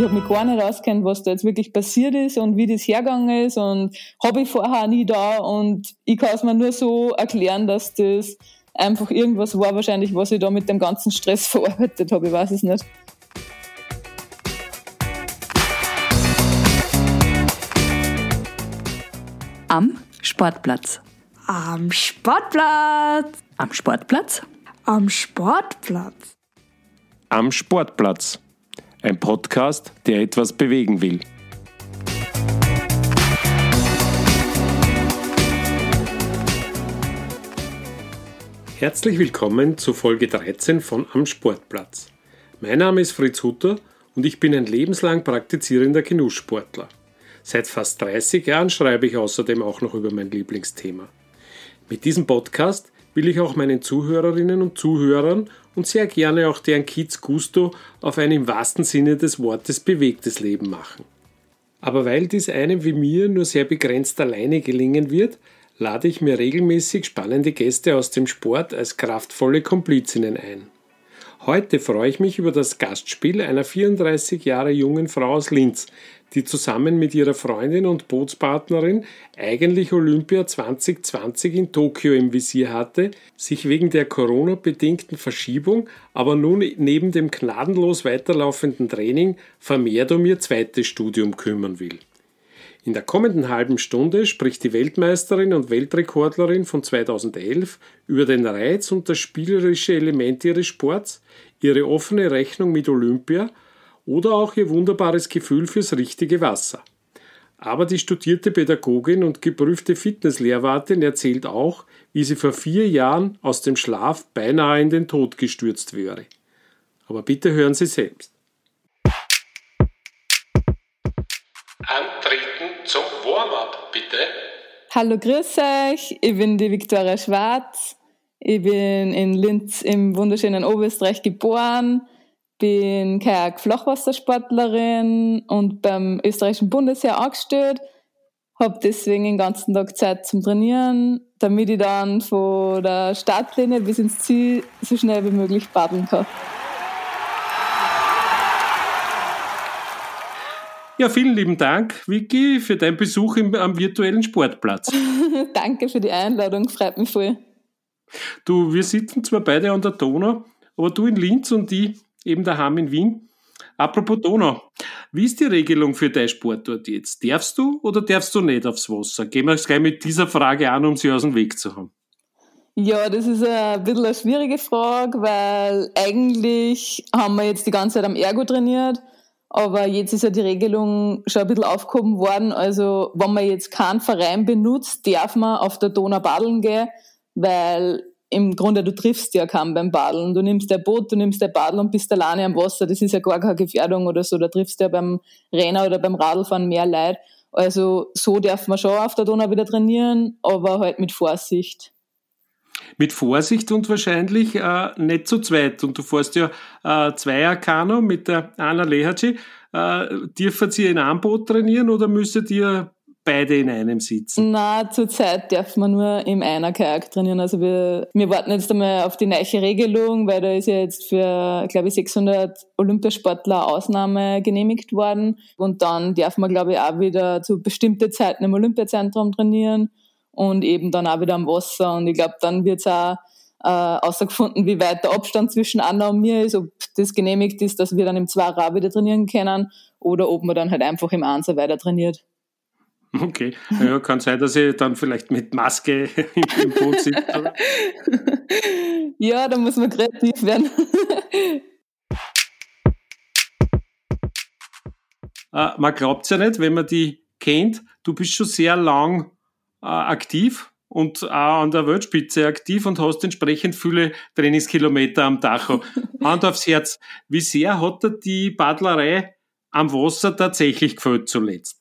ich habe mich gar nicht auskennt, was da jetzt wirklich passiert ist und wie das hergegangen ist und habe ich vorher nie da und ich kann es mir nur so erklären, dass das einfach irgendwas war wahrscheinlich, was ich da mit dem ganzen Stress verarbeitet habe, ich weiß es nicht. Am Sportplatz. Am Sportplatz. Am Sportplatz. Am Sportplatz. Am Sportplatz. Ein Podcast, der etwas bewegen will. Herzlich willkommen zu Folge 13 von Am Sportplatz. Mein Name ist Fritz Hutter und ich bin ein lebenslang praktizierender Genusssportler. Seit fast 30 Jahren schreibe ich außerdem auch noch über mein Lieblingsthema. Mit diesem Podcast will ich auch meinen Zuhörerinnen und Zuhörern und sehr gerne auch deren Kids Gusto auf ein im wahrsten Sinne des Wortes bewegtes Leben machen. Aber weil dies einem wie mir nur sehr begrenzt alleine gelingen wird, lade ich mir regelmäßig spannende Gäste aus dem Sport als kraftvolle Komplizinnen ein. Heute freue ich mich über das Gastspiel einer 34 Jahre jungen Frau aus Linz, die zusammen mit ihrer Freundin und Bootspartnerin eigentlich Olympia 2020 in Tokio im Visier hatte, sich wegen der Corona-bedingten Verschiebung aber nun neben dem gnadenlos weiterlaufenden Training vermehrt um ihr zweites Studium kümmern will. In der kommenden halben Stunde spricht die Weltmeisterin und Weltrekordlerin von 2011 über den Reiz und das spielerische Element ihres Sports, ihre offene Rechnung mit Olympia oder auch ihr wunderbares Gefühl fürs richtige Wasser. Aber die studierte Pädagogin und geprüfte Fitnesslehrwartin erzählt auch, wie sie vor vier Jahren aus dem Schlaf beinahe in den Tod gestürzt wäre. Aber bitte hören Sie selbst. Antreten zum Warm-up, bitte. Hallo, grüß euch. Ich bin die Viktoria Schwarz. Ich bin in Linz im wunderschönen Oberösterreich geboren bin Kajak-Flachwassersportlerin und beim österreichischen Bundesheer angestellt. Habe deswegen den ganzen Tag Zeit zum Trainieren, damit ich dann von der Startlinie bis ins Ziel so schnell wie möglich paddeln kann. Ja, vielen lieben Dank, Vicky, für deinen Besuch im, am virtuellen Sportplatz. Danke für die Einladung, freut mich voll. Du, wir sitzen zwar beide an der Donau, aber du in Linz und ich eben daheim in Wien. Apropos Donau, wie ist die Regelung für dein Sportort jetzt? Darfst du oder darfst du nicht aufs Wasser? Gehen wir gleich mit dieser Frage an, um sie aus dem Weg zu haben. Ja, das ist ein bisschen eine schwierige Frage, weil eigentlich haben wir jetzt die ganze Zeit am Ergo trainiert, aber jetzt ist ja die Regelung schon ein bisschen aufgehoben worden. Also, wenn man jetzt keinen Verein benutzt, darf man auf der Donau paddeln gehen, weil im Grunde, du triffst ja kaum beim Badeln. Du nimmst der Boot, du nimmst der Badel und bist alleine am Wasser. Das ist ja gar keine Gefährdung oder so. Da triffst du ja beim Renner oder beim Radlfahren mehr Leid. Also so darf man schon auf der Donau wieder trainieren, aber halt mit Vorsicht. Mit Vorsicht und wahrscheinlich äh, nicht zu zweit. Und du fährst ja äh, Zweier-Kanu mit der Anna Lehaci. Äh, dürfen Sie in einem Boot trainieren oder müsstet ihr beide in einem sitzen? Na, zurzeit darf man nur im einer Kajak trainieren. Also wir, wir warten jetzt einmal auf die neue Regelung, weil da ist ja jetzt für, glaube ich, 600 Olympiasportler Ausnahme genehmigt worden. Und dann darf man, glaube ich, auch wieder zu bestimmten Zeiten im Olympiazentrum trainieren und eben dann auch wieder am Wasser. Und ich glaube, dann wird es auch äh, außergefunden, wie weit der Abstand zwischen Anna und mir ist, ob das genehmigt ist, dass wir dann im Zweier wieder trainieren können oder ob man dann halt einfach im Einser weiter trainiert. Okay, ja, kann sein, dass ich dann vielleicht mit Maske im, Boot sitze. ja, da muss man kreativ werden. äh, man glaubt es ja nicht, wenn man die kennt. Du bist schon sehr lang äh, aktiv und auch an der Weltspitze aktiv und hast entsprechend viele Trainingskilometer am Tacho. Hand aufs Herz, wie sehr hat dir die Badlerei am Wasser tatsächlich gefällt zuletzt?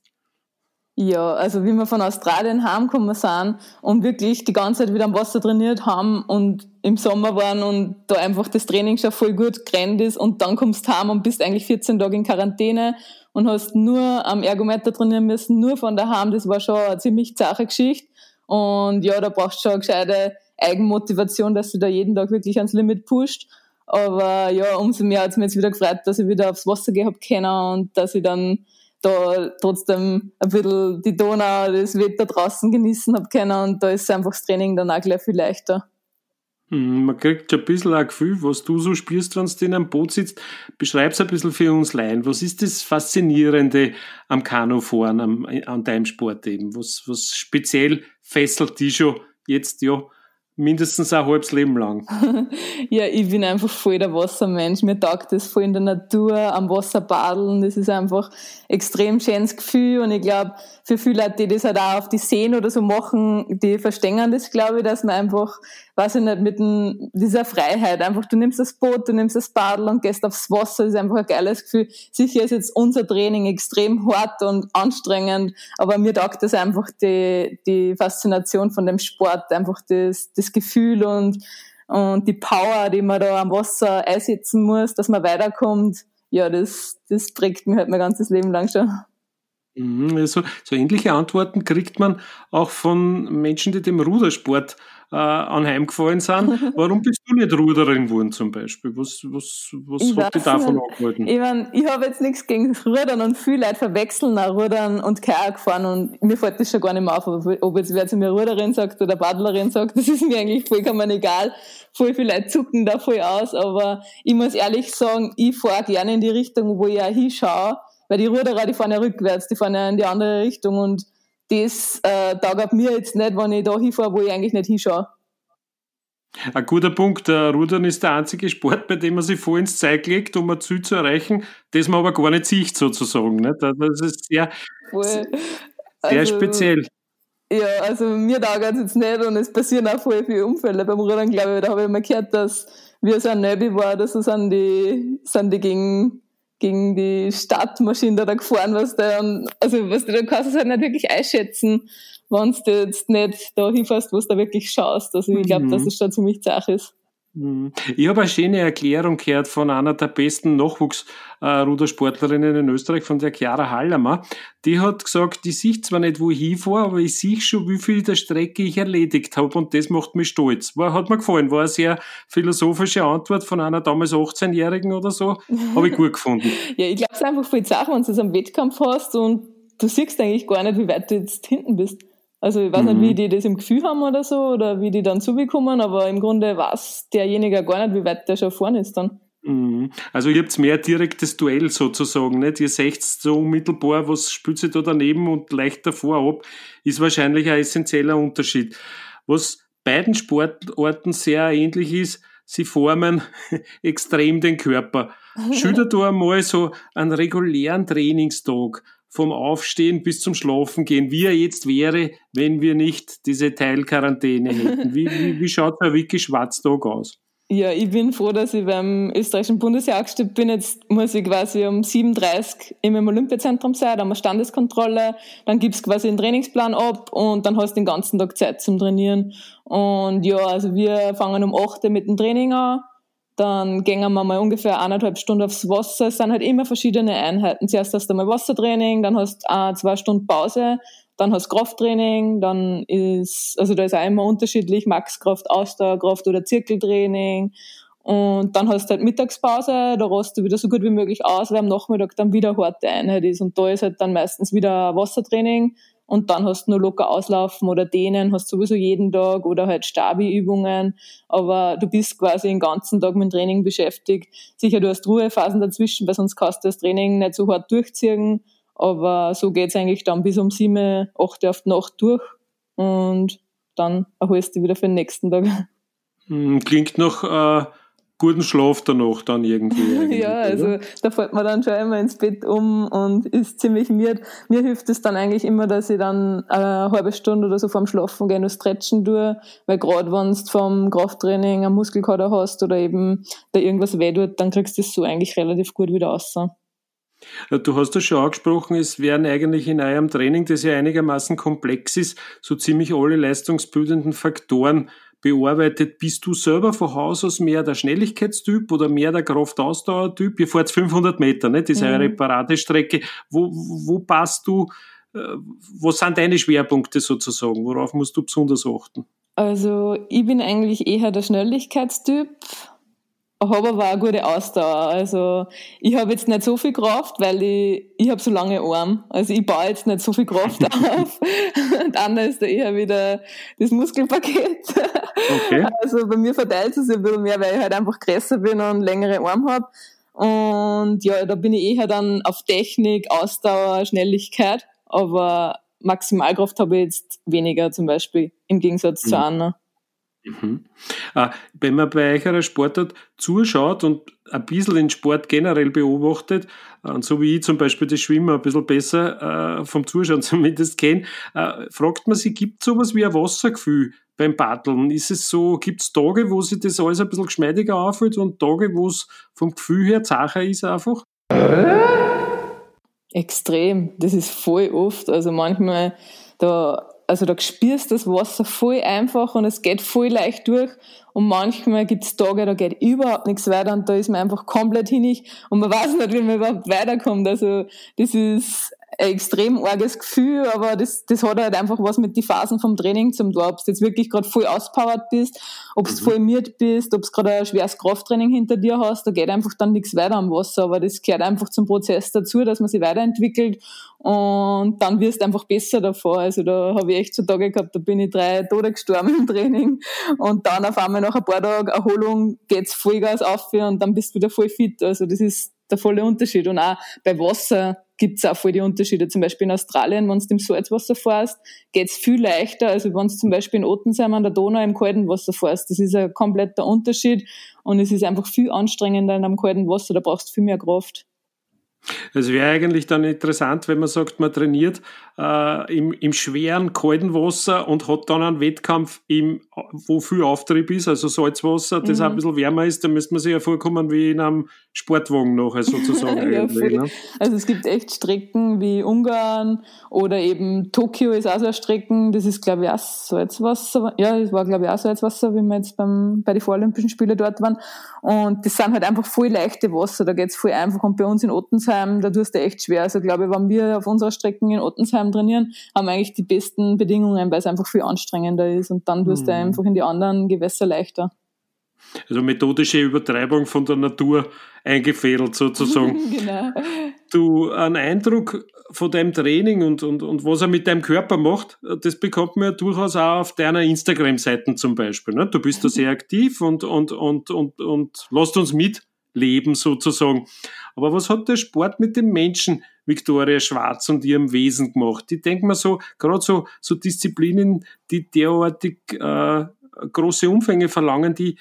Ja, also wie wir von Australien heimgekommen sind und wirklich die ganze Zeit wieder am Wasser trainiert haben und im Sommer waren und da einfach das Training schon voll gut gerannt ist und dann kommst du heim und bist eigentlich 14 Tage in Quarantäne und hast nur am Ergometer trainieren müssen, nur von daheim. Das war schon eine ziemlich zache Geschichte. Und ja, da brauchst du schon eine gescheite Eigenmotivation, dass du da jeden Tag wirklich ans Limit pusht. Aber ja, umso mehr hat es mir jetzt wieder gefreut, dass ich wieder aufs Wasser gehen hab können und dass ich dann da trotzdem ein bisschen die Donau, das Wetter draußen genießen hab können und da ist einfach das Training dann auch gleich viel leichter. Hm, man kriegt schon ein bisschen ein Gefühl, was du so spürst, wenn du in einem Boot sitzt. Beschreib's ein bisschen für uns Laien. Was ist das Faszinierende am Kanufahren, an deinem Sport eben? Was, was speziell fesselt dich schon jetzt, ja, mindestens ein halbes Leben lang. ja, ich bin einfach voll der Wassermensch. Mir taugt das voll in der Natur, am Wasser badeln. Das ist einfach extrem schönes Gefühl. Und ich glaube, für viele Leute, die das halt auch auf die Seen oder so machen, die verstehen das, glaube ich, dass man einfach, weiß ich nicht, mit dem, dieser Freiheit einfach, du nimmst das Boot, du nimmst das Badel und gehst aufs Wasser, das ist einfach ein geiles Gefühl. Sicher ist jetzt unser Training extrem hart und anstrengend, aber mir taugt das einfach die, die Faszination von dem Sport, einfach das, das Gefühl und, und die Power, die man da am Wasser einsetzen muss, dass man weiterkommt. Ja, das, das prägt mich halt mein ganzes Leben lang schon. Mhm, so, so ähnliche Antworten kriegt man auch von Menschen, die dem Rudersport äh, anheimgefallen sind. Warum bist du nicht Ruderin geworden zum Beispiel? Was, was, was hat dich davon abgehalten? Ich, mein, ich habe jetzt nichts gegen Rudern und viele Leute verwechseln auch Rudern und Kajak fahren und mir fällt das schon gar nicht mehr auf. Ob jetzt wer zu mir Ruderin sagt oder Badlerin sagt, das ist mir eigentlich vollkommen egal. Voll viele Leute zucken da voll aus, aber ich muss ehrlich sagen, ich fahre gerne in die Richtung, wo ich auch hinschaue weil die Ruderer, die fahren ja rückwärts, die fahren ja in die andere Richtung und das äh, taugt mir jetzt nicht, wenn ich da hinfahre, wo ich eigentlich nicht hinschaue. Ein guter Punkt. Der Rudern ist der einzige Sport, bei dem man sich voll ins Zeug legt, um ein Ziel zu erreichen, das man aber gar nicht sieht, sozusagen. Nicht? Das ist sehr, voll. sehr also, speziell. Ja, also mir taugt es jetzt nicht und es passieren auch voll viele Unfälle beim Rudern, glaube ich. Da habe ich mal gehört, dass wir so ein Nöbi war, dass so sind die, sind die gegen gegen die Stadtmaschine da gefahren, was da, und, also, was du, da kannst du halt nicht wirklich einschätzen, wenn du jetzt nicht da hinfährst, wo du da wirklich schaust. Also, ich glaube, mhm. dass es schon ziemlich zach ist. Mhm. Ich habe eine schöne Erklärung gehört von einer der besten Nachwuchsrudersportlerinnen in Österreich, von der Chiara Hallermer. Die hat gesagt, ich sehe zwar nicht, wo ich hinfahre, aber ich sehe schon, wie viel der Strecke ich erledigt habe und das macht mich stolz. War, hat mir gefallen, war eine sehr philosophische Antwort von einer damals 18-Jährigen oder so. Habe ich gut gefunden. ja, ich glaube, es ist einfach viel Sache, wenn du es am Wettkampf hast und du siehst eigentlich gar nicht, wie weit du jetzt hinten bist. Also ich weiß mhm. nicht, wie die das im Gefühl haben oder so, oder wie die dann zubekommen, aber im Grunde weiß derjenige gar nicht, wie weit der schon vorne ist dann. Mhm. Also ihr habt mehr direktes Duell sozusagen, nicht? Ihr seht so unmittelbar, was spielt sich da daneben und leicht davor ab, ist wahrscheinlich ein essentieller Unterschied. Was beiden Sportarten sehr ähnlich ist, sie formen extrem den Körper. Schilder du einmal so einen regulären Trainingstag vom Aufstehen bis zum Schlafen gehen, wie er jetzt wäre, wenn wir nicht diese Teilquarantäne hätten. Wie, wie, wie schaut der Wiki Schwarztag aus? Ja, ich bin froh, dass ich beim österreichischen Bundesjahr gestellt bin. Jetzt muss ich quasi um 7.30 Uhr im Olympiazentrum sein, da haben wir Standeskontrolle, dann gibt's quasi einen Trainingsplan ab und dann hast du den ganzen Tag Zeit zum Trainieren. Und ja, also wir fangen um 8 Uhr mit dem Training an dann gehen wir mal ungefähr eineinhalb Stunden aufs Wasser. Es sind halt immer verschiedene Einheiten. Zuerst hast du mal Wassertraining, dann hast du ein, zwei Stunden Pause, dann hast du Krafttraining, dann ist, also da ist auch immer unterschiedlich, Maxkraft, Ausdauerkraft oder Zirkeltraining. Und dann hast du halt Mittagspause, da rast du wieder so gut wie möglich aus, weil am Nachmittag dann wieder harte Einheit ist. Und da ist halt dann meistens wieder Wassertraining und dann hast du nur locker auslaufen oder dehnen, hast sowieso jeden Tag oder halt Stabi-Übungen, aber du bist quasi den ganzen Tag mit Training beschäftigt. Sicher, du hast Ruhephasen dazwischen, weil sonst kannst du das Training nicht so hart durchziehen, aber so geht's eigentlich dann bis um sieben, acht auf die Nacht durch und dann erholst du wieder für den nächsten Tag. Hm, klingt noch äh, guten Schlaf danach dann irgendwie. ja, also da fällt man dann schon immer ins Bett um und ist ziemlich müde. Mir hilft es dann eigentlich immer, dass ich dann eine halbe Stunde oder so vorm Schlafen gehen und stretchen tue, weil gerade wenn du vom Krafttraining einen Muskelkater hast oder eben da irgendwas weh tut, dann kriegst du das so eigentlich relativ gut wieder raus. Du hast das schon angesprochen, es werden eigentlich in eurem Training, das ja einigermaßen komplex ist, so ziemlich alle leistungsbildenden Faktoren bearbeitet. Bist du selber von Haus aus mehr der Schnelligkeitstyp oder mehr der Kraftausdauertyp? Ihr fahrt 500 Meter, ne? Das ist mhm. eure Paradestrecke. Wo, wo passt du, äh, was sind deine Schwerpunkte sozusagen? Worauf musst du besonders achten? Also, ich bin eigentlich eher der Schnelligkeitstyp. Habe aber auch eine gute Ausdauer. Also ich habe jetzt nicht so viel Kraft, weil ich, ich habe so lange Arme. Also ich baue jetzt nicht so viel Kraft auf. Und Anna ist da eher wieder das Muskelpaket. Okay. Also bei mir verteilt es sich ein bisschen mehr, weil ich halt einfach größer bin und längere Arme habe. Und ja, da bin ich eher dann auf Technik, Ausdauer, Schnelligkeit. Aber Maximalkraft habe ich jetzt weniger zum Beispiel im Gegensatz mhm. zu Anna. Mhm. Äh, wenn man bei euch einer Sportart zuschaut und ein bisschen den Sport generell beobachtet, äh, und so wie ich zum Beispiel das Schwimmen ein bisschen besser äh, vom Zuschauen zumindest kenne, fragt man sich, gibt es sowas wie ein Wassergefühl beim Paddeln? Ist es so, gibt es Tage, wo sich das alles ein bisschen geschmeidiger anfühlt und Tage, wo es vom Gefühl her zacher ist einfach? Extrem. Das ist voll oft. Also manchmal, da also da spürst das Wasser voll einfach und es geht voll leicht durch. Und manchmal gibt es Tage, da geht überhaupt nichts weiter und da ist man einfach komplett hinig und man weiß nicht, wie man überhaupt weiterkommt. Also das ist ein extrem arges Gefühl, aber das, das hat halt einfach was mit den Phasen vom Training zum tun. Ob du jetzt wirklich gerade voll auspowert bist, ob du mhm. voll miert bist, ob du gerade ein schweres Krafttraining hinter dir hast, da geht einfach dann nichts weiter am Wasser. Aber das gehört einfach zum Prozess dazu, dass man sich weiterentwickelt und dann wirst du einfach besser davor. Also da habe ich echt so Tage gehabt, da bin ich drei Tode gestorben im Training und dann auf einmal nach ein paar Tagen Erholung geht's Vollgas auf und dann bist du wieder voll fit. Also das ist der volle Unterschied. Und auch bei Wasser gibt's auch voll die Unterschiede. Zum Beispiel in Australien, wenn du im Salzwasser fährst, geht's viel leichter, als wenn du zum Beispiel in Ottensheim an der Donau im kalten Wasser fährst. Das ist ein kompletter Unterschied und es ist einfach viel anstrengender in einem kalten Wasser. Da brauchst du viel mehr Kraft. Es wäre eigentlich dann interessant, wenn man sagt, man trainiert äh, im, im schweren, kalten Wasser und hat dann einen Wettkampf, im, wo viel Auftrieb ist, also Salzwasser, das mhm. auch ein bisschen wärmer ist, dann müsste man sich ja vorkommen wie in einem Sportwagen nachher sozusagen. ja, ne? Also es gibt echt Strecken wie Ungarn oder eben Tokio ist auch so eine Strecken, das ist glaube ich auch Salzwasser, ja, das war glaube ich auch Salzwasser, wie wir jetzt beim, bei den Voralympischen Spielen dort waren und das sind halt einfach voll leichte Wasser, da geht es voll einfach und bei uns in Ottensheim, da tust du echt schwer, also glaube ich, wenn wir auf unserer Strecken in Ottensheim trainieren, haben eigentlich die besten Bedingungen, weil es einfach viel anstrengender ist und dann tust mhm. du einfach in die anderen Gewässer leichter. Also methodische Übertreibung von der Natur eingefädelt sozusagen. genau. Du, einen Eindruck von deinem Training und, und, und was er mit deinem Körper macht, das bekommt man ja durchaus auch auf deiner Instagram-Seiten zum Beispiel. Ne? Du bist da sehr aktiv und, und, und, und, und lässt uns mitleben sozusagen. Aber was hat der Sport mit dem Menschen Viktoria Schwarz und ihrem Wesen gemacht? Ich denke mal so, gerade so, so Disziplinen, die derartig äh, große Umfänge verlangen, die,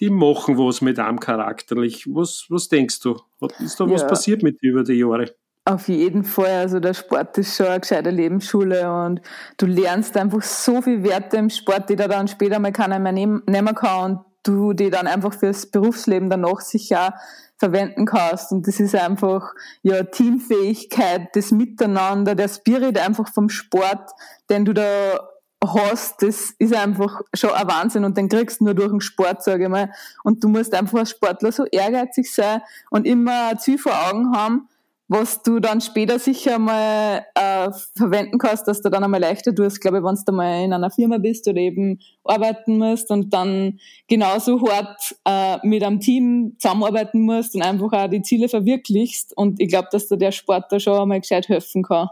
die machen was mit einem charakterlich. Was, was denkst du? Ist da ja. was passiert mit dir über die Jahre? Auf jeden Fall. Also der Sport ist schon eine gescheite Lebensschule und du lernst einfach so viel Werte im Sport, die da dann später mal keiner mehr nehmen, kann du die dann einfach fürs Berufsleben danach sicher verwenden kannst. Und das ist einfach ja Teamfähigkeit, das Miteinander, der Spirit einfach vom Sport, den du da hast, das ist einfach schon ein Wahnsinn und den kriegst du nur durch den Sport, sage ich mal. Und du musst einfach als Sportler so ehrgeizig sein und immer ein Ziel vor Augen haben, was du dann später sicher mal äh, verwenden kannst, dass du dann einmal leichter tust, glaube ich, wenn du mal in einer Firma bist oder eben arbeiten musst und dann genauso hart äh, mit einem Team zusammenarbeiten musst und einfach auch die Ziele verwirklichst. Und ich glaube, dass dir der Sport da schon einmal gescheit helfen kann.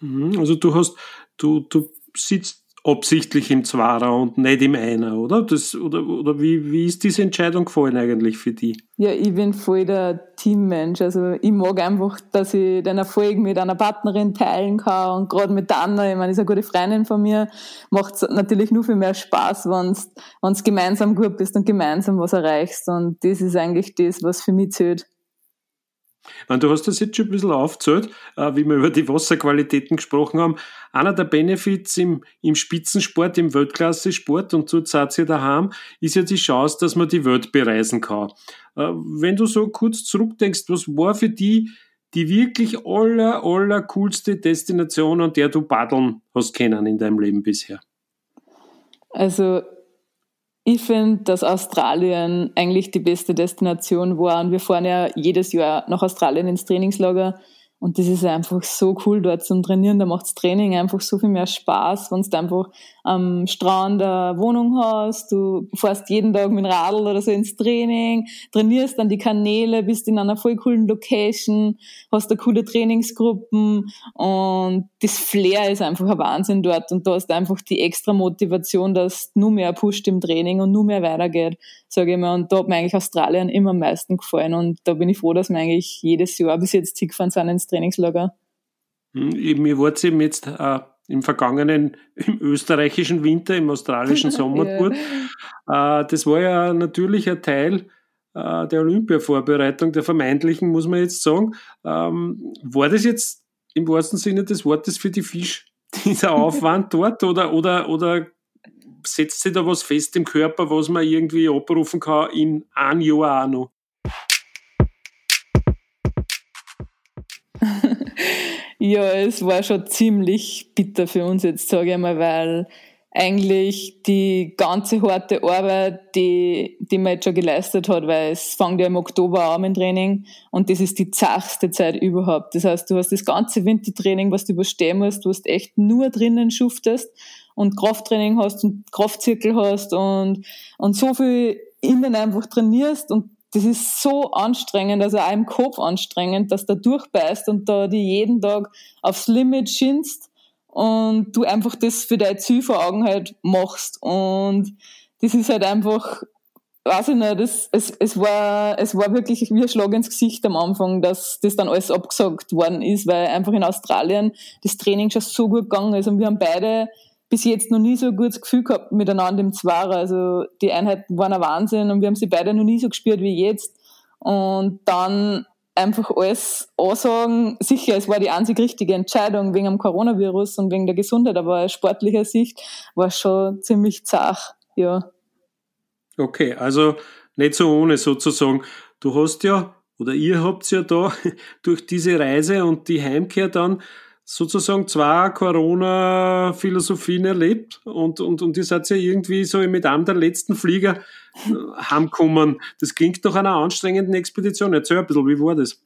Mhm, also du hast, du, du sitzt absichtlich im Zwarer und nicht im Einer, oder? Das, oder oder wie, wie ist diese Entscheidung gefallen eigentlich für die? Ja, ich bin voll der Teammensch. Also ich mag einfach, dass ich den Erfolg mit einer Partnerin teilen kann und gerade mit der Anna, ich meine, ist eine gute Freundin von mir, macht es natürlich nur viel mehr Spaß, wenn du gemeinsam gut bist und gemeinsam was erreichst. Und das ist eigentlich das, was für mich zählt. Du hast das jetzt schon ein bisschen aufgezählt, äh, wie wir über die Wasserqualitäten gesprochen haben. Einer der Benefits im, im Spitzensport, im Weltklasse-Sport und seid ihr daheim, ist ja die Chance, dass man die Welt bereisen kann. Äh, wenn du so kurz zurückdenkst, was war für die die wirklich aller, aller coolste Destination, an der du paddeln hast kennen in deinem Leben bisher? Also ich finde, dass Australien eigentlich die beste Destination war. Und wir fahren ja jedes Jahr nach Australien ins Trainingslager Und das ist einfach so cool dort zum Trainieren. Da macht's Training einfach so viel mehr Spaß, wenn du einfach am Strand eine Wohnung hast, du fährst jeden Tag mit dem Radl oder so ins Training, trainierst dann die Kanäle, bist in einer voll coolen Location, hast da coole Trainingsgruppen und das Flair ist einfach ein Wahnsinn dort und da hast du einfach die extra Motivation, dass nur mehr pusht im Training und nur mehr weitergeht, sage ich mal. Und da hat mir eigentlich Australien immer am meisten gefallen und da bin ich froh, dass wir eigentlich jedes Jahr bis jetzt hingefahren sind ins Trainingslager. Hm, mir wurde eben jetzt äh, im vergangenen, im österreichischen Winter, im australischen Sommer ja. Äh, das war ja natürlich ein Teil äh, der Olympia-Vorbereitung, der vermeintlichen, muss man jetzt sagen. Ähm, war das jetzt im wahrsten Sinne des Wortes für die Fisch dieser Aufwand dort oder, oder, oder setzt sich da was fest im Körper, was man irgendwie abrufen kann in ein Jahr auch noch? ja, es war schon ziemlich bitter für uns jetzt, sage ich mal, weil eigentlich die ganze harte Arbeit, die, die man jetzt schon geleistet hat, weil es fängt ja im Oktober an mit Training und das ist die zachste Zeit überhaupt. Das heißt, du hast das ganze Wintertraining, was du überstehen musst, du hast echt nur drinnen schuftest und Krafttraining hast und Kraftzirkel hast und, und so viel innen einfach trainierst und das ist so anstrengend, also auch im Kopf anstrengend, dass du durchbeißt und da die jeden Tag aufs Limit schinst und du einfach das für dein Ziel vor Augen halt machst. Und das ist halt einfach, weiß ich nicht, das, es, es, war, es war wirklich wie ein Schlag ins Gesicht am Anfang, dass das dann alles abgesagt worden ist, weil einfach in Australien das Training schon so gut gegangen ist und wir haben beide bis jetzt noch nie so ein gutes Gefühl gehabt miteinander im Zwarer. Also die Einheiten waren ein Wahnsinn und wir haben sie beide noch nie so gespürt wie jetzt. Und dann einfach alles ansagen. Sicher, es war die einzig richtige Entscheidung wegen dem Coronavirus und wegen der Gesundheit, aber aus sportlicher Sicht war es schon ziemlich zach, ja. Okay, also nicht so ohne sozusagen. Du hast ja, oder ihr habt ja da durch diese Reise und die Heimkehr dann sozusagen zwei Corona-Philosophien erlebt und, und, und ihr seid ja irgendwie so mit einem der letzten Flieger äh, heimgekommen. Das klingt nach einer anstrengenden Expedition. Erzähl ein bisschen, wie war das?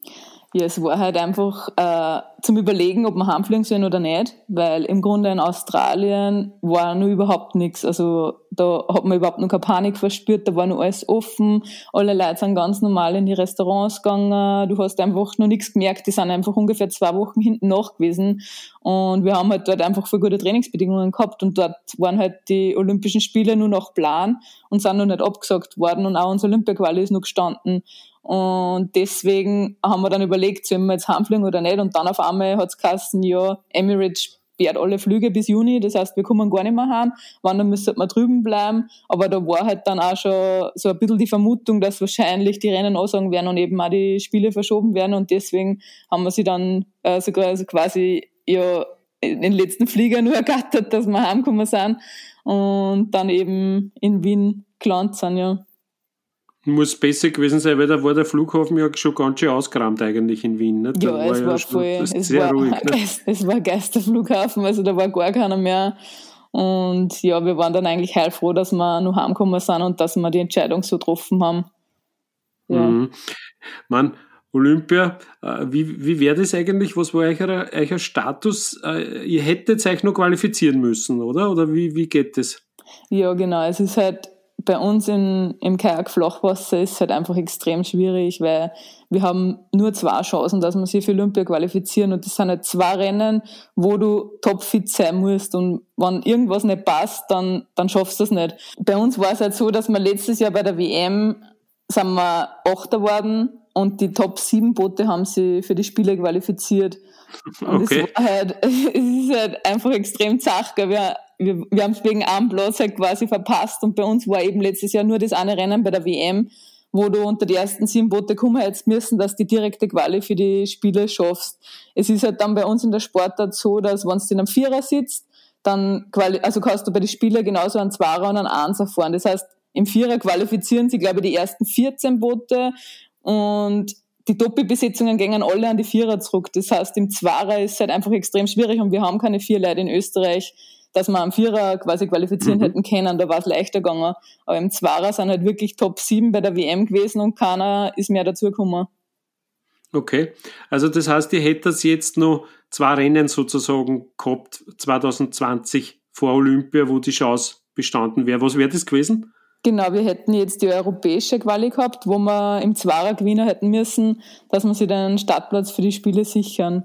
Ja, es war halt einfach äh, zum Überlegen, ob wir heimfliegen sollen oder nicht, weil im Grunde in Australien war nur überhaupt nichts. Also da hat man überhaupt noch keine Panik verspürt, da war nur alles offen, alle Leute sind ganz normal in die Restaurants gegangen, du hast einfach noch nichts gemerkt, die sind einfach ungefähr zwei Wochen hinten nach gewesen und wir haben halt dort einfach voll gute Trainingsbedingungen gehabt und dort waren halt die Olympischen Spiele nur noch Plan und sind noch nicht abgesagt worden und auch unser Olympia-Quali ist noch gestanden und deswegen haben wir dann überlegt, sollen wir jetzt heimfliegen oder nicht. Und dann auf einmal hat es geheißen, ja, Emirates sperrt alle Flüge bis Juni, das heißt, wir kommen gar nicht mehr heim. Wann, dann müsste man drüben bleiben. Aber da war halt dann auch schon so ein bisschen die Vermutung, dass wahrscheinlich die Rennen ansagen werden und eben auch die Spiele verschoben werden. Und deswegen haben wir sie dann äh, sogar also quasi ja in den letzten Flieger nur ergattert, dass wir heimgekommen sind und dann eben in Wien gelandet sind, ja muss besser gewesen sein, weil da war der Flughafen ja schon ganz schön ausgerammt eigentlich in Wien. Nicht? Ja, es war, war voll, es war, ruhig, Geist, es war Geisterflughafen, also da war gar keiner mehr. Und ja, wir waren dann eigentlich heilfroh, dass wir noch heimgekommen sind und dass wir die Entscheidung so getroffen haben. Ja. Mhm. Man, Olympia, äh, wie, wie wäre das eigentlich? Was war euer, euer Status? Äh, ihr hättet euch noch qualifizieren müssen, oder? Oder wie, wie geht das? Ja, genau. Es ist halt bei uns in, im Kajak Flachwasser ist es halt einfach extrem schwierig, weil wir haben nur zwei Chancen, dass wir sich für Olympia qualifizieren und das sind halt zwei Rennen, wo du topfit sein musst und wenn irgendwas nicht passt, dann, dann schaffst du es nicht. Bei uns war es halt so, dass wir letztes Jahr bei der WM sind wir Achter geworden und die Top 7 Boote haben sie für die Spiele qualifiziert. Und okay. es, war halt, es ist halt einfach extrem zach. Wir, wir, wir haben es wegen Platz halt quasi verpasst und bei uns war eben letztes Jahr nur das eine Rennen bei der WM, wo du unter die ersten sieben Boote kommen hättest müssen, dass die direkte Quali für die Spiele schaffst. Es ist halt dann bei uns in der Sportart so, dass wenn du in einem Vierer sitzt, dann quali also kannst du bei den Spielen genauso einen Zweier und einen Einser fahren. Das heißt, im Vierer qualifizieren sie, glaube ich, die ersten 14 Boote und die Doppelbesetzungen gingen alle an die Vierer zurück. Das heißt, im Zwarer ist es halt einfach extrem schwierig und wir haben keine vier Leute in Österreich, dass wir am Vierer quasi qualifizieren mhm. hätten können. Da war es leichter gegangen. Aber im Zwarer sind halt wirklich Top 7 bei der WM gewesen und keiner ist mehr dazugekommen. Okay, also das heißt, ihr hättet jetzt noch zwei Rennen sozusagen gehabt, 2020 vor Olympia, wo die Chance bestanden wäre. Was wäre das gewesen? Genau, wir hätten jetzt die europäische Quali gehabt, wo wir im Zwarer gewinnen hätten müssen, dass wir sich den Startplatz für die Spiele sichern.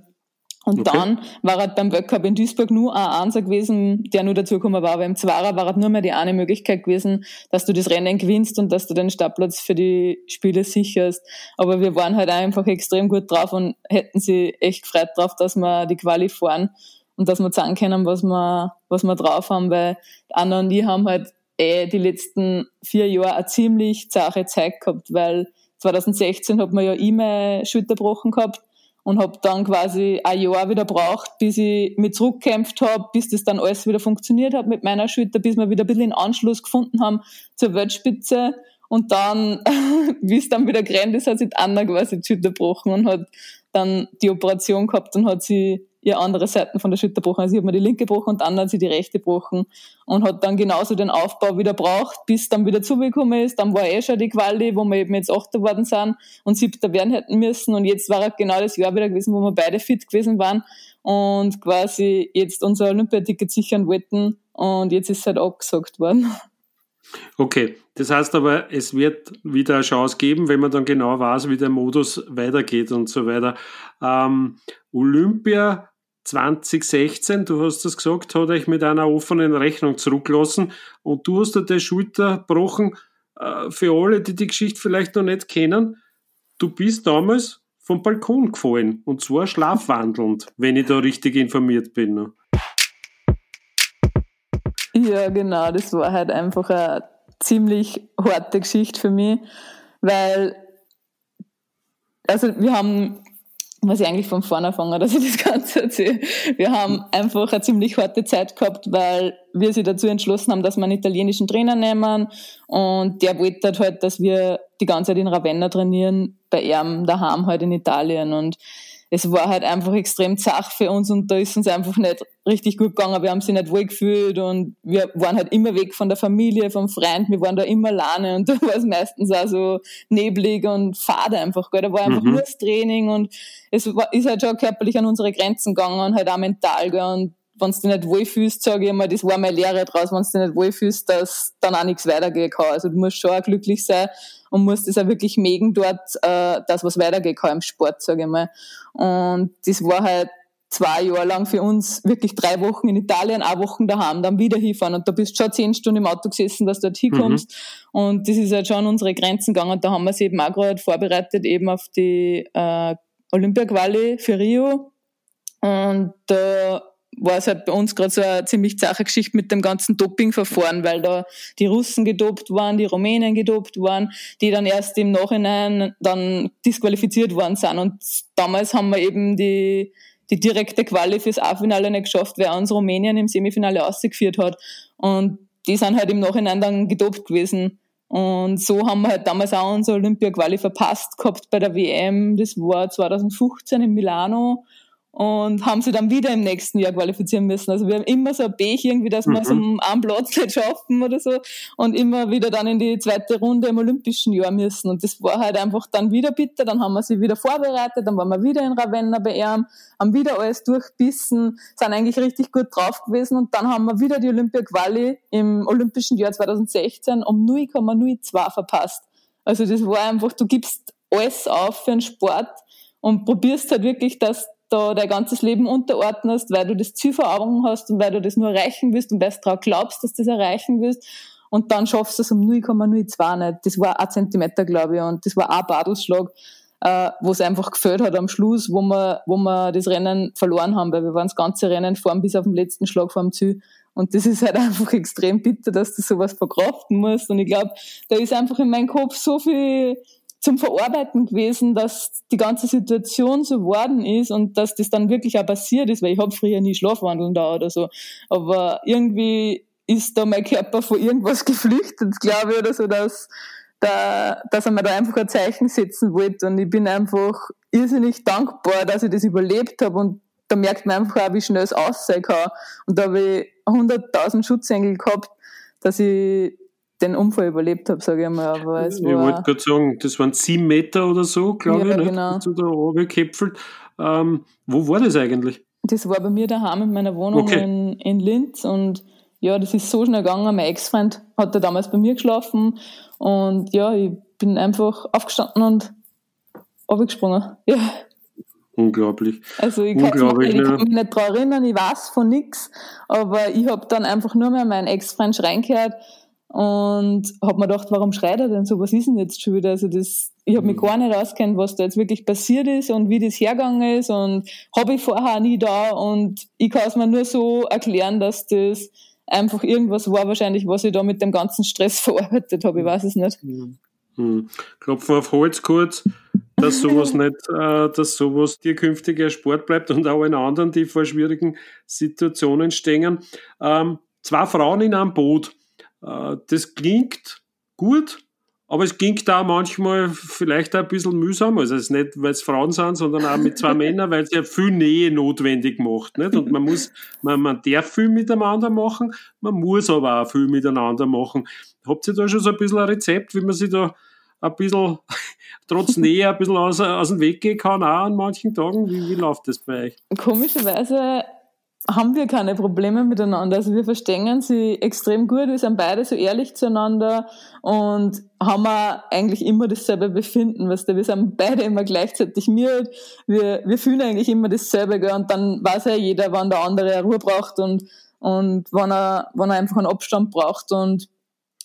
Und okay. dann war halt beim Weltcup in Duisburg nur ein Einser gewesen, der nur dazugekommen war. Aber im Zwarer war halt nur mehr die eine Möglichkeit gewesen, dass du das Rennen gewinnst und dass du den Startplatz für die Spiele sicherst. Aber wir waren halt einfach extrem gut drauf und hätten sie echt gefreut drauf, dass wir die Quali fahren und dass wir sagen können, was wir, was wir drauf haben, weil Anna und ich haben halt eh die letzten vier Jahre eine ziemlich zahre Zeit gehabt, weil 2016 hat man ja E-Mail Schulter gebrochen gehabt und habe dann quasi ein Jahr wieder braucht, bis ich mich zurückkämpft habe, bis das dann alles wieder funktioniert hat mit meiner Schulter, bis wir wieder ein bisschen den Anschluss gefunden haben zur Weltspitze. Und dann, wie es dann wieder gerannt ist, hat sich Anna quasi die Schulter gebrochen und hat dann die Operation gehabt und hat sie ihr andere Seiten von der Schulter gebrochen. Also ich habe mir die linke gebrochen und dann hat sie die rechte gebrochen und hat dann genauso den Aufbau wieder braucht, bis dann wieder zugekommen ist. Dann war eh schon die Quali, wo wir eben jetzt Achter geworden sind und Siebter werden hätten müssen. Und jetzt war genau das Jahr wieder gewesen, wo wir beide fit gewesen waren und quasi jetzt unser Olympiaticket sichern wollten. Und jetzt ist es halt abgesagt worden. Okay, das heißt aber, es wird wieder eine Chance geben, wenn man dann genau weiß, wie der Modus weitergeht und so weiter. Ähm, Olympia 2016, du hast das gesagt, hat euch mit einer offenen Rechnung zurückgelassen und du hast dir die Schulter gebrochen. Äh, für alle, die die Geschichte vielleicht noch nicht kennen, du bist damals vom Balkon gefallen und zwar schlafwandelnd, wenn ich da richtig informiert bin. Ja, genau, das war halt einfach eine ziemlich harte Geschichte für mich, weil also wir haben was ich eigentlich von vorne anfange, dass ich das Ganze erzähle. Wir haben einfach eine ziemlich harte Zeit gehabt, weil wir sich dazu entschlossen haben, dass wir einen italienischen Trainer nehmen und der wollte halt, dass wir die ganze Zeit in Ravenna trainieren, bei ihm daheim halt in Italien und es war halt einfach extrem zach für uns und da ist uns einfach nicht richtig gut gegangen. Wir haben sie nicht wohl gefühlt und wir waren halt immer weg von der Familie, vom Freund. Wir waren da immer alleine und da war es meistens auch so neblig und fade einfach. Gell? Da war einfach mhm. nur das Training und es war, ist halt schon körperlich an unsere Grenzen gegangen und halt auch mental. Gell? Und wenn du dich nicht wohlfühlst, sage ich mal, das war meine Lehre draus, wenn du dich nicht wohlfühlst, dass dann auch nichts weitergehen kann. Also du musst schon auch glücklich sein und musst es auch wirklich mögen dort, äh, dass was weitergehen kann im Sport, sage ich mal. Und das war halt zwei Jahre lang für uns wirklich drei Wochen in Italien, eine Wochen daheim, dann wieder hinfahren und da bist du schon zehn Stunden im Auto gesessen, dass du dort hinkommst mhm. und das ist halt schon unsere Grenzen gegangen und da haben wir uns eben auch gerade vorbereitet eben auf die äh, Olympia-Quali für Rio und da war es halt bei uns gerade so eine ziemlich zache Geschichte mit dem ganzen Dopingverfahren, weil da die Russen gedopt waren, die Rumänen gedopt waren, die dann erst im Nachhinein dann disqualifiziert worden sind. Und damals haben wir eben die, die direkte Quali fürs A-Finale nicht geschafft, weil uns Rumänien im Semifinale ausgeführt hat. Und die sind halt im Nachhinein dann gedopt gewesen. Und so haben wir halt damals auch unsere Olympia-Quali verpasst gehabt bei der WM. Das war 2015 in Milano und haben sie dann wieder im nächsten Jahr qualifizieren müssen. Also wir haben immer so ein Pech irgendwie, dass mhm. wir es um einen Platz nicht schaffen oder so und immer wieder dann in die zweite Runde im olympischen Jahr müssen. Und das war halt einfach dann wieder bitter. Dann haben wir sie wieder vorbereitet, dann waren wir wieder in Ravenna bei ihm, haben wieder alles durchbissen, sind eigentlich richtig gut drauf gewesen und dann haben wir wieder die Olympia-Quali im olympischen Jahr 2016 um 0,02 verpasst. Also das war einfach, du gibst alles auf für einen Sport und probierst halt wirklich, dass da dein ganzes Leben unterordnest, weil du das Ziel vor Augen hast und weil du das nur erreichen willst und weil du daran glaubst, dass du das erreichen willst. Und dann schaffst du es um 0,02 nicht. Das war ein Zentimeter, glaube ich, und das war ein Badelsschlag, äh, wo es einfach gefällt hat am Schluss, wo wir, wo wir das Rennen verloren haben, weil wir waren das ganze Rennen vorn bis auf den letzten Schlag vor dem Ziel. Und das ist halt einfach extrem bitter, dass du sowas verkraften musst. Und ich glaube, da ist einfach in meinem Kopf so viel zum Verarbeiten gewesen, dass die ganze Situation so worden ist und dass das dann wirklich auch passiert ist, weil ich habe früher nie Schlafwandeln da oder so. Aber irgendwie ist da mein Körper vor irgendwas geflüchtet, glaube ich, oder so, dass, da, dass er mir da einfach ein Zeichen setzen wollte. Und ich bin einfach irrsinnig dankbar, dass ich das überlebt habe und da merkt man einfach auch, wie schnell es aussehen kann. Und da habe ich 100.000 Schutzengel gehabt, dass ich den Unfall überlebt habe, sage ich mal. Aber es ich wollte gerade sagen, das waren sieben Meter oder so, glaube Ja, ich, genau. nicht? du da runtergekäpfelt. Ähm, wo war das eigentlich? das war bei mir daheim in meiner Wohnung Okay. in, in Linz und ja, das ist so schnell gegangen. Mein Ex-Freund hat da damals bei mir geschlafen und ja, ich bin einfach aufgestanden und abgesprungen. Ja, Unglaublich. also ich kann, Unglaublich, ich kann ne? mich nicht daran erinnern, ich weiß von nix, aber ich habe dann einfach nur mehr meinen Ex-Freund schreien gehört und habe mir gedacht, warum schreit er denn so? Was ist denn jetzt schon wieder? Also das, ich habe Mhm. mich gar nicht auskennt, was da jetzt wirklich passiert ist und wie das hergegangen ist und habe ich vorher nie da und ich kann es mir nur so erklären, dass das einfach irgendwas war wahrscheinlich, was ich da mit dem ganzen Stress verarbeitet habe. Ich weiß es nicht. Hm. Klopfen auf Holz kurz, dass sowas nicht, äh, dass sowas dir künftig erspart bleibt und auch allen anderen, die vor schwierigen Situationen stehen. Ähm, zwei Frauen in einem Boot. Äh, das klingt gut, aber es klingt auch manchmal vielleicht ein bisschen mühsam. Also es ist nicht, weil es Frauen sind, sondern auch mit zwei Männern, weil es ja viel Nähe notwendig macht. Nicht? Und man muss, man, man darf viel miteinander machen, man muss aber auch viel miteinander machen. Habt ihr da schon so ein bisschen ein Rezept, wie man sich da ein bisschen, trotz Nähe, ein bisschen aus, aus dem Weg gehen kann, auch an manchen Tagen? Wie, wie läuft das bei euch? Komischerweise haben wir keine Probleme miteinander. Also wir verstehen sie extrem gut, wir sind beide so ehrlich zueinander und haben auch eigentlich immer dasselbe Befinden. Weißt du? Wir sind beide immer gleichzeitig müde, wir, wir fühlen eigentlich immer dasselbe gell? und dann weiß ja jeder, wann der andere Ruhe braucht und, und wann, er, wann er einfach einen Abstand braucht und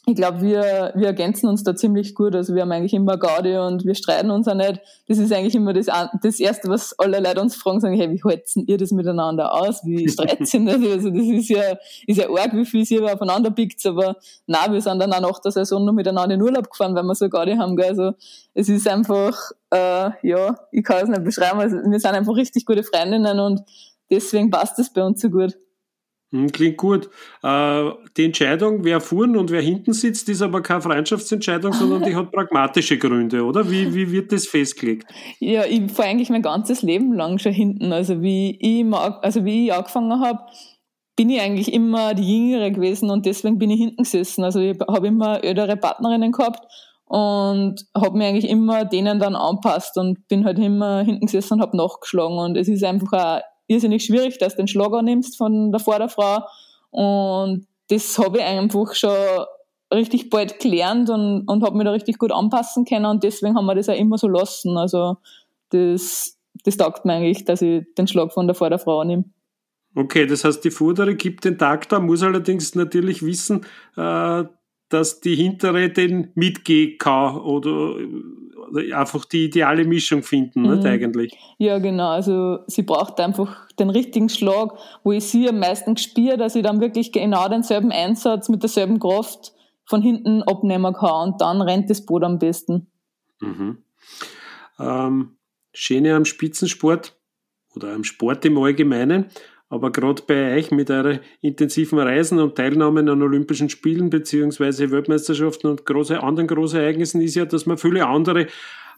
ich glaube, wir, wir ergänzen uns da ziemlich gut. Also wir haben eigentlich immer Gaudi und wir streiten uns auch nicht. Das ist eigentlich immer das, das Erste, was alle Leute uns fragen, sagen, hey, wie halten ihr das miteinander aus? Wie streitet ihr nicht? Also das ist ja, ist ja arg, wie viel ihr aufeinander pickt. Aber nein, wir sind dann auch nach der Saison noch miteinander in Urlaub gefahren, weil wir so Gaudi haben. Gell? Also es ist einfach, äh, ja, ich kann es nicht beschreiben. Also wir sind einfach richtig gute Freundinnen und deswegen passt es bei uns so gut. Hm, Klingt gut. Äh, die Entscheidung, wer vorn und wer hinten sitzt, ist aber keine Freundschaftsentscheidung, sondern die hat pragmatische Gründe, oder? Wie, wie wird das festgelegt? Ja, ich fahre eigentlich mein ganzes Leben lang schon hinten. Also wie ich, immer, also wie ich angefangen habe, bin ich eigentlich immer die Jüngere gewesen und deswegen bin ich hinten gesessen. Also ich habe immer ältere Partnerinnen gehabt und habe mir eigentlich immer denen dann anpasst und bin halt immer hinten gesessen und habe nachgeschlagen. Und es ist einfach auch irrsinnig schwierig, dass du den Schlag annimmst von der Vorderfrau. Und das habe ich einfach schon richtig bald gelernt und, und habe mich da richtig gut anpassen können und deswegen haben wir das auch immer so lassen. Also das, das taugt mir eigentlich, dass ich den Schlag von der Vorderfrau annehme. Okay, das heißt, die Vordere gibt den Tag da, muss allerdings natürlich wissen, äh, dass die Hintere den mitgehen kann oder einfach die ideale Mischung finden, nicht Mhm. eigentlich. Ja, genau. Also sie braucht einfach den richtigen Schlag, wo ich sie am meisten spüre, dass ich dann wirklich genau denselben Einsatz mit derselben Kraft von hinten abnehmen kann und dann rennt das Boot am besten. Mhm. Ähm, Schöne am Spitzensport oder am Sport im Allgemeinen, aber gerade bei euch mit euren intensiven Reisen und Teilnahmen an Olympischen Spielen beziehungsweise Weltmeisterschaften und große, anderen Großereignissen ist ja, dass man viele andere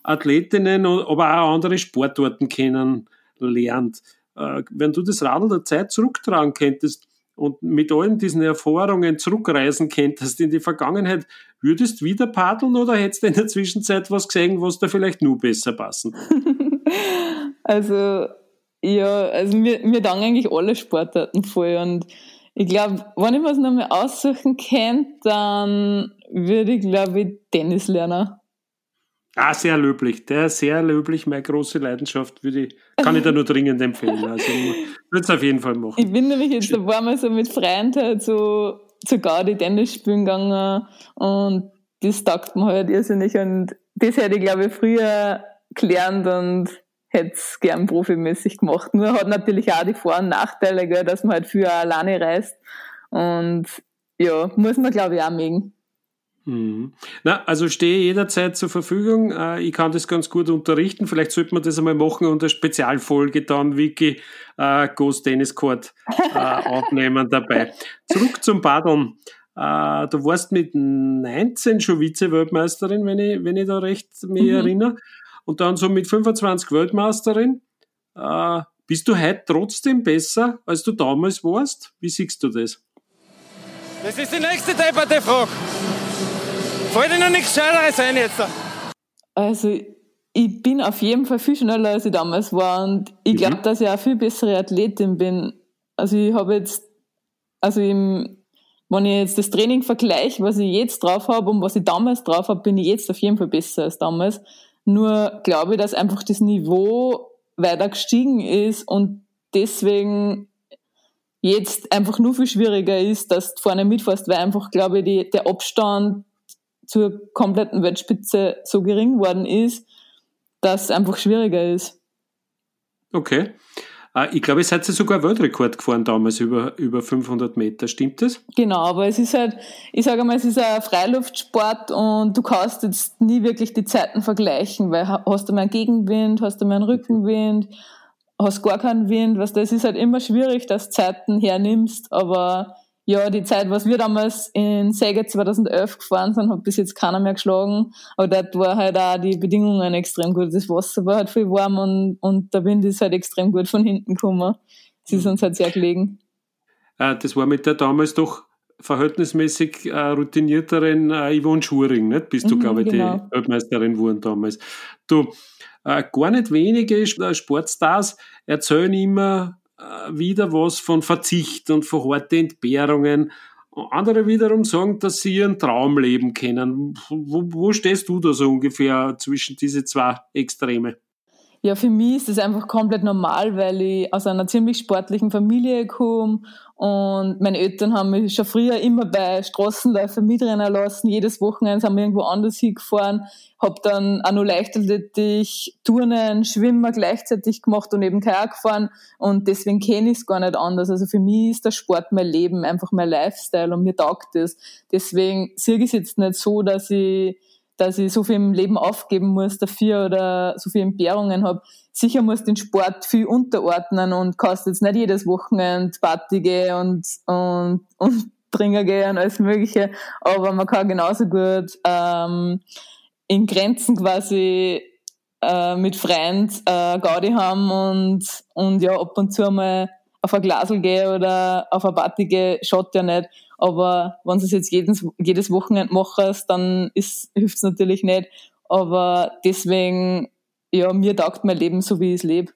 Athletinnen, aber auch andere Sportarten kennenlernt. Äh, wenn du das Radl der Zeit zurücktragen könntest und mit allen diesen Erfahrungen zurückreisen könntest in die Vergangenheit, würdest du wieder paddeln oder hättest du in der Zwischenzeit was gesehen, was da vielleicht nur besser passen? Also, ja, also mir, mir dann eigentlich alle Sportarten voll. Und ich glaube, wenn ich mir es nochmal aussuchen könnte, dann würde ich, glaube ich, Tennis lernen. Ah, sehr löblich. Der ist sehr löblich. Meine große Leidenschaft würde ich, kann ich da nur dringend empfehlen. Also, würde es auf jeden Fall machen. Ich bin nämlich jetzt ein paar Mal so mit Freunden halt so zu Gaudi Tennis spielen gegangen und das taugt mir halt irrsinnig und das hätte ich, glaube ich, früher gelernt und hätte es gern profimäßig gemacht. Nur hat natürlich auch die Vor- und Nachteile, gell, dass man halt auch alleine reist und ja, muss man, glaube ich, auch mögen. Mhm. Na, also stehe jederzeit zur Verfügung. Äh, Ich kann das ganz gut unterrichten. Vielleicht sollte man das einmal machen und eine Spezialfolge dann Wiki äh, Ghost Tennis Court äh, aufnehmen dabei. Zurück zum Paddeln. Äh, du warst mit 19 schon Vize-Weltmeisterin, wenn ich, wenn ich da recht mich Mhm. erinnere. Und dann so mit 25 Weltmeisterin. Äh, bist du heute trotzdem besser, als du damals warst? Wie siehst du das? Das ist die nächste depperte Frage. Fällt dir noch nichts Schöneres ein jetzt? Also ich bin auf jeden Fall viel schneller, als ich damals war und ich glaube, mhm. dass ich auch viel bessere Athletin bin. Also ich habe jetzt, also im, wenn ich jetzt das Training vergleiche, was ich jetzt drauf habe und was ich damals drauf habe, bin ich jetzt auf jeden Fall besser als damals. Nur glaube ich, dass einfach das Niveau weiter gestiegen ist und deswegen jetzt einfach nur viel schwieriger ist, dass du vorne mitfährst, weil einfach, glaube ich, die, der Abstand zur kompletten Weltspitze so gering worden ist, dass es einfach schwieriger ist. Okay. Ah, ich glaube, es hat ja sogar Weltrekord gefahren damals über, über 500 Meter. Stimmt das? Genau, aber es ist halt, ich sage mal, es ist ein Freiluftsport und du kannst jetzt nie wirklich die Zeiten vergleichen, weil hast du mal einen Gegenwind, hast du mal einen Rückenwind, hast gar keinen Wind, was das ist halt immer schwierig, dass du Zeiten hernimmst, aber ja, die Zeit, was wir damals in Säge 2011 gefahren sind, hat bis jetzt keiner mehr geschlagen. Aber dort war halt auch die Bedingungen extrem gut. Das Wasser war halt viel warm und, und der Wind ist halt extrem gut von hinten gekommen. Das ist uns halt sehr gelegen. Äh, das war mit der damals doch verhältnismäßig äh, routinierteren äh, Yvonne Schuring, nicht? Bist du, mhm, glaube ich, genau. die Weltmeisterin geworden damals. Du, äh, gar nicht wenige äh, Sportstars erzählen immer, wieder was von Verzicht und von harten Entbehrungen. Andere wiederum sagen, dass sie ihren Traum leben können. Wo, wo stehst du da so ungefähr zwischen diese zwei Extreme? Ja, für mich ist das einfach komplett normal, weil ich aus einer ziemlich sportlichen Familie komme und meine Eltern haben mich schon früher immer bei Straßenläufen mitrennen lassen. Jedes Wochenende sind wir irgendwo anders hingefahren. Hab dann auch noch Leichtathletik, Turnen, Schwimmen gleichzeitig gemacht und eben Kajak gefahren. Und deswegen kenne ich es gar nicht anders. Also für mich ist der Sport mein Leben, einfach mein Lifestyle und mir taugt es. Deswegen sehe ich es jetzt nicht so, dass ich dass ich so viel im Leben aufgeben muss dafür oder so viel Entbehrungen habe. Sicher muss den Sport viel unterordnen und kannst jetzt nicht jedes Wochenende Party gehen und, und, und trinken gehen und alles Mögliche, aber man kann genauso gut ähm, in Grenzen quasi äh, mit Freunden äh, Gaudi haben und, und ja ab und zu mal auf ein Glasel gehe oder auf eine Party gehe, schaut ja nicht. Aber wenn du es jetzt jedes, jedes Wochenende machst, dann hilft es natürlich nicht. Aber deswegen, ja, mir taugt mein Leben so, wie ich es lebe.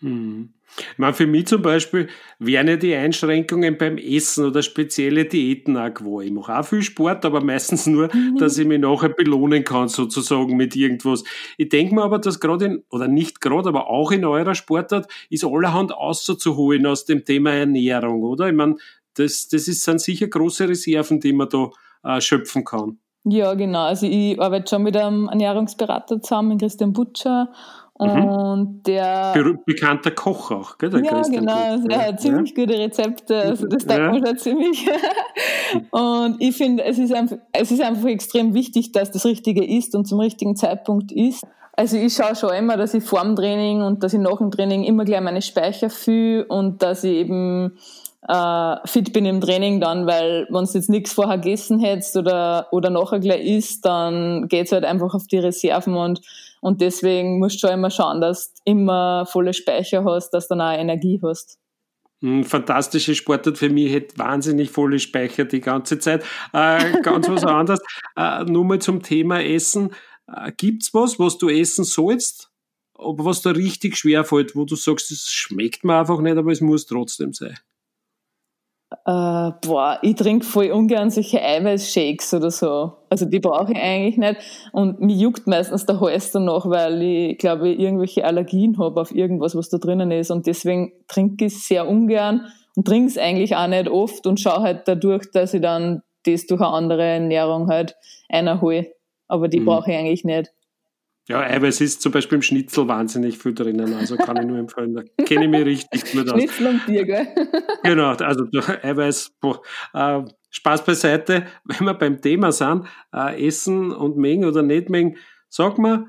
Hm. Ich meine, für mich zum Beispiel wären ja die Einschränkungen beim Essen oder spezielle Diäten auch geworden. Ich mache auch viel Sport, aber meistens nur, mhm. dass ich mich nachher belohnen kann, sozusagen mit irgendwas. Ich denke mir aber, dass gerade in, oder nicht gerade, aber auch in eurer Sportart ist allerhand auszuholen aus dem Thema Ernährung, oder? Ich meine, das, das ist, sind sicher große Reserven, die man da äh, schöpfen kann. Ja, genau. Also ich arbeite schon mit einem Ernährungsberater zusammen, Christian Butcher. Mhm. Und der. Be bekannter Koch auch, gell? Der ja, Christian genau. Butcher. Er hat ziemlich ja. gute Rezepte. Also das ja. mir schon ziemlich. und ich finde, es ist einfach, es ist einfach extrem wichtig, dass das Richtige ist und zum richtigen Zeitpunkt ist. Also ich schaue schon immer, dass ich vor dem Training und dass ich nach dem Training immer gleich meine Speicher fühle und dass ich eben äh, fit bin im Training dann, weil wenn du jetzt nichts vorher gegessen hättest oder, oder nachher gleich isst, dann geht's halt einfach auf die Reserven und, und deswegen musst du schon immer schauen, dass du immer volle Speicher hast, dass du dann auch Energie hast. Hm, fantastische Sportart für mich, hätte wahnsinnig volle Speicher die ganze Zeit. Äh, ganz was anderes. Äh, nur mal zum Thema Essen. Äh, gibt's was, was du essen sollst, aber was da richtig schwer fällt, wo du sagst, es schmeckt mir einfach nicht, aber es muss trotzdem sein? Äh, boah, ich trinke voll ungern solche Eiweißshakes oder so. Also die brauche ich eigentlich nicht. Und mir juckt meistens der Hals danach, weil ich glaube, ich irgendwelche Allergien habe auf irgendwas, was da drinnen ist. Und deswegen trinke ich es sehr ungern und trinke es eigentlich auch nicht oft und schaue halt dadurch, dass ich dann das durch eine andere Ernährung halt einerhole. Aber die mhm. brauche ich eigentlich nicht. Ja, Eiweiß ist zum Beispiel im Schnitzel wahnsinnig viel drinnen, also kann ich nur empfehlen. Da kenne ich mich richtig gut aus. Schnitzel und Bier, gell? genau, also Eiweiß, boah, äh, Spaß beiseite. Wenn wir beim Thema sind, äh, Essen und Mengen oder nicht Mengen, sag mal,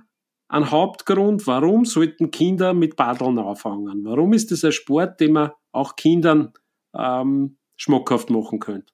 ein Hauptgrund, warum sollten Kinder mit Badeln anfangen? Warum ist das ein Sport, den man auch Kindern ähm, schmackhaft machen könnte?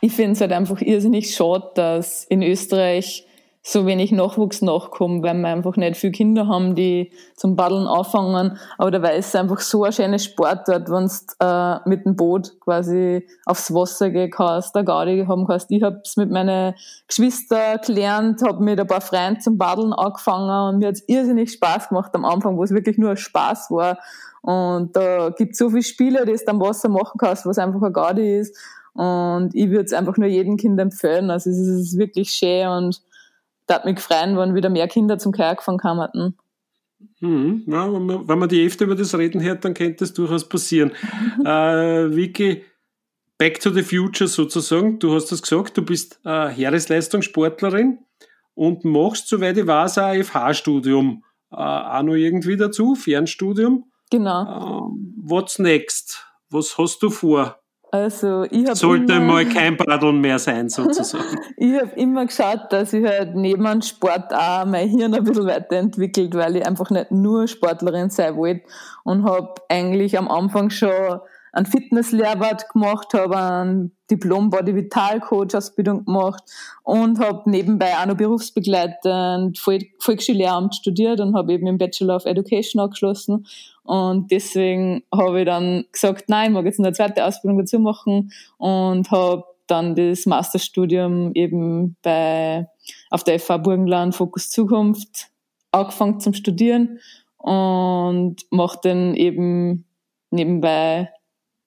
Ich finde es halt einfach irrsinnig schade, dass in Österreich so wenig Nachwuchs nachkommen, weil wir einfach nicht viele Kinder haben, die zum Paddeln anfangen. Aber dabei ist es einfach so ein schönes Sportart, wenn du äh, mit dem Boot quasi aufs Wasser gehen kannst, eine Gaudi haben kannst. Ich habe es mit meinen Geschwistern gelernt, habe mit ein paar Freunden zum Paddeln angefangen und mir hat es irrsinnig Spaß gemacht am Anfang, wo es wirklich nur Spaß war. Und da gibt es so viele Spiele, die du am Wasser machen kannst, was einfach ein Gaudi ist. Und ich würde es einfach nur jedem Kind empfehlen. Also es ist wirklich schön und da mich freuen, wenn wieder mehr Kinder zum Kajak fahren kommen. Mhm. Ja, wenn, man, wenn man die öfter über das Reden hört, dann könnte das durchaus passieren. äh, Vicky, back to the future sozusagen. Du hast das gesagt, du bist äh, Heeresleistungssportlerin und machst, soweit ich weiß, ein FH-Studium äh, auch noch irgendwie dazu, Fernstudium. Genau. Ähm, what's next? Was hast du vor? Also ich Sollte immer, mal kein Paddeln mehr sein, sozusagen. ich habe immer geschaut, dass ich halt neben dem Sport auch mein Hirn ein bisschen weiterentwickelt, weil ich einfach nicht nur Sportlerin sein wollte und habe eigentlich am Anfang schon einen Fitnesslehrwart gemacht, habe einen Diplom Body Vital Coach Ausbildung gemacht und habe nebenbei auch noch berufsbegleitend Volksschullehramt studiert und habe eben im Bachelor of Education abgeschlossen und deswegen habe ich dann gesagt, nein, ich mag jetzt eine zweite Ausbildung dazu machen. Und habe dann das Masterstudium eben bei auf der FH Burgenland Fokus Zukunft angefangen zum Studieren und mache dann eben nebenbei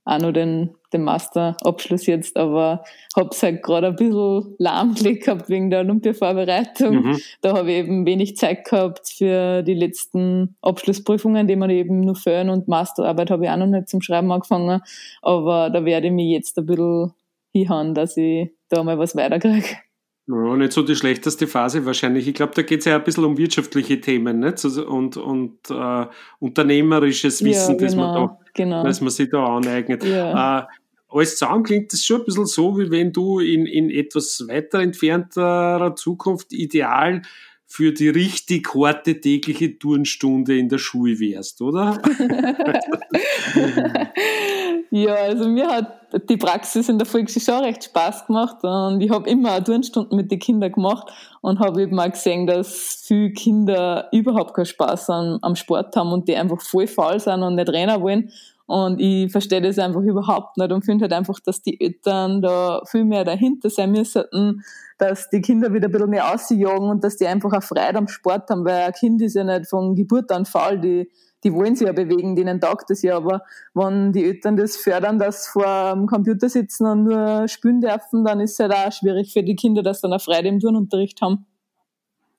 auch noch den, den Masterabschluss jetzt, aber hab's halt gerade ein bisschen lahmgelegt gehabt wegen der Olympiavorbereitung. Mhm. Da habe ich eben wenig Zeit gehabt für die letzten Abschlussprüfungen, die man eben nur fehlen und Masterarbeit habe ich auch noch nicht zum Schreiben angefangen, aber da werde ich mich jetzt ein bisschen hinhauen, dass ich da mal was weiterkriege. Ja, nicht so die schlechteste Phase wahrscheinlich. Ich glaube, da geht es ja ein bisschen um wirtschaftliche Themen nicht? und, und äh, unternehmerisches Wissen, ja, genau, das, man genau, da, genau. das man sich da aneignet. Ja. Äh, alles zusammen klingt das schon ein bisschen so, wie wenn du in, in etwas weiter entfernterer Zukunft ideal für die richtig harte tägliche Turnstunde in der Schule wärst, oder? ja, also mir hat die Praxis in der Volksschule schon recht Spaß gemacht und ich habe immer Turnstunden mit den Kindern gemacht und habe eben auch gesehen, dass viele Kinder überhaupt keinen Spaß am, am Sport haben und die einfach voll faul sind und nicht rennen wollen. Und ich verstehe das einfach überhaupt nicht und finde halt einfach, dass die Eltern da viel mehr dahinter sein müssten, dass die Kinder wieder ein bisschen mehr ausjagen und dass die einfach auch Freude am Sport haben, weil ein Kind ist ja nicht von Geburt an faul, die die wollen sich ja bewegen, denen taugt das ja, aber wenn die Eltern das fördern, dass sie vor dem Computer sitzen und nur spielen dürfen, dann ist es halt auch schwierig für die Kinder, dass sie dann eine Freude im Turnunterricht haben.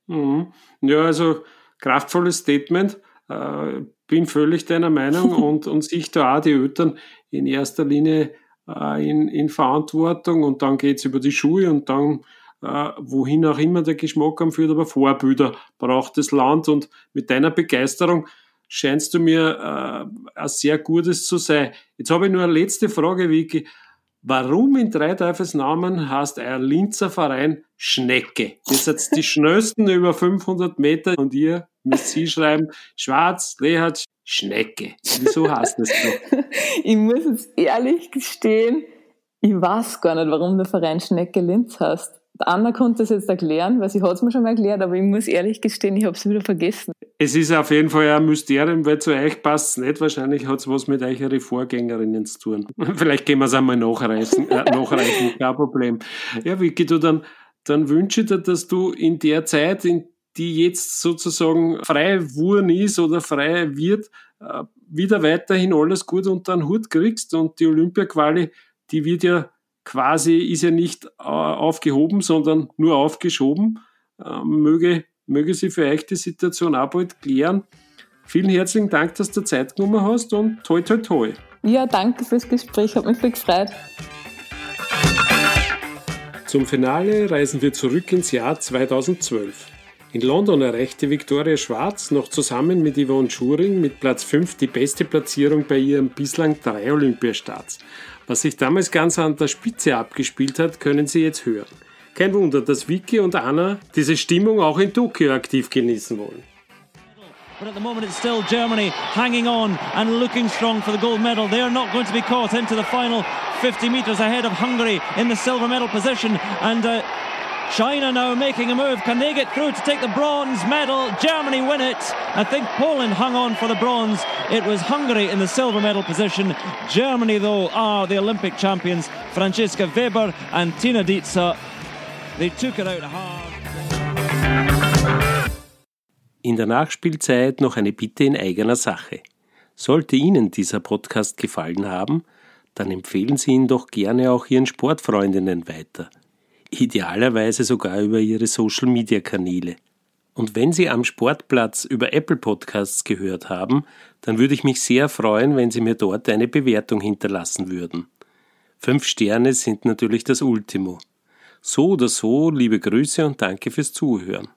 Mhm. Ja, also kraftvolles Statement. Äh, bin völlig deiner Meinung und, und sich da auch die Eltern in erster Linie äh, in, in Verantwortung und dann geht's über die Schule und dann äh, wohin auch immer der Geschmack anführt, aber Vorbilder braucht das Land und mit deiner Begeisterung scheinst du mir äh, ein sehr gutes zu sein. Jetzt habe ich nur eine letzte Frage, Vicky. Warum in drei Namen heißt euer Linzer Verein Schnecke? Ihr seid die schnellsten über 500 Meter und ihr müsst sie schreiben, Schwarz, Lehat, Schnecke. Wieso heißt das so? ich muss jetzt ehrlich gestehen, ich weiß gar nicht, warum der Verein Schnecke Linz heißt. Anna konnte es jetzt erklären, weil sie hat es mir schon mal erklärt, aber ich muss ehrlich gestehen, ich habe es wieder vergessen. Es ist auf jeden Fall ein Mysterium, weil zu euch passt es nicht. Wahrscheinlich hat es was mit euren Vorgängerinnen zu tun. Vielleicht gehen wir es einmal nachreichen, äh, nachreichen, kein Problem. Ja, Vicky, du, dann, dann wünsche ich dir, dass du in der Zeit, in die jetzt sozusagen frei wurden ist oder frei wird, äh, wieder weiterhin alles gut unter den Hut kriegst und die Olympia-Quali, die wird ja quasi ist ja nicht äh, aufgehoben, sondern nur aufgeschoben. Äh, möge, möge sie für euch die Situation auch bald klären. Vielen herzlichen Dank, dass du Zeit genommen hast und toi toi toi. Ja, danke fürs Gespräch, hat mich viel gefreut. Zum Finale reisen wir zurück ins Jahr 2012. In London erreichte Viktoria Schwarz noch zusammen mit Yvonne Schuring mit Platz 5 die beste Platzierung bei ihren bislang drei Olympiastarts. Was sich damals ganz an der Spitze abgespielt hat, können Sie jetzt hören. Kein Wunder, dass Vicky und Anna diese Stimmung auch in Tokio aktiv genießen wollen. But at the moment, it's still Germany hanging on and looking strong for the gold medal. They are not going to be caught into the final 50 metres ahead of Hungary in the silver medal position. And uh, China now making a move. Can they get through to take the bronze medal? Germany win it. I think Poland hung on for the bronze. It was Hungary in the silver medal position. Germany, though, are the Olympic champions. Franziska Weber and Tina Dietzer. They took it out hard. In der Nachspielzeit noch eine Bitte in eigener Sache. Sollte Ihnen dieser Podcast gefallen haben, dann empfehlen Sie ihn doch gerne auch Ihren Sportfreundinnen weiter. Idealerweise sogar über Ihre Social-Media-Kanäle. Und wenn Sie am Sportplatz über Apple Podcasts gehört haben, dann würde ich mich sehr freuen, wenn Sie mir dort eine Bewertung hinterlassen würden. Fünf Sterne sind natürlich das Ultimo. So oder so, liebe Grüße und danke fürs Zuhören.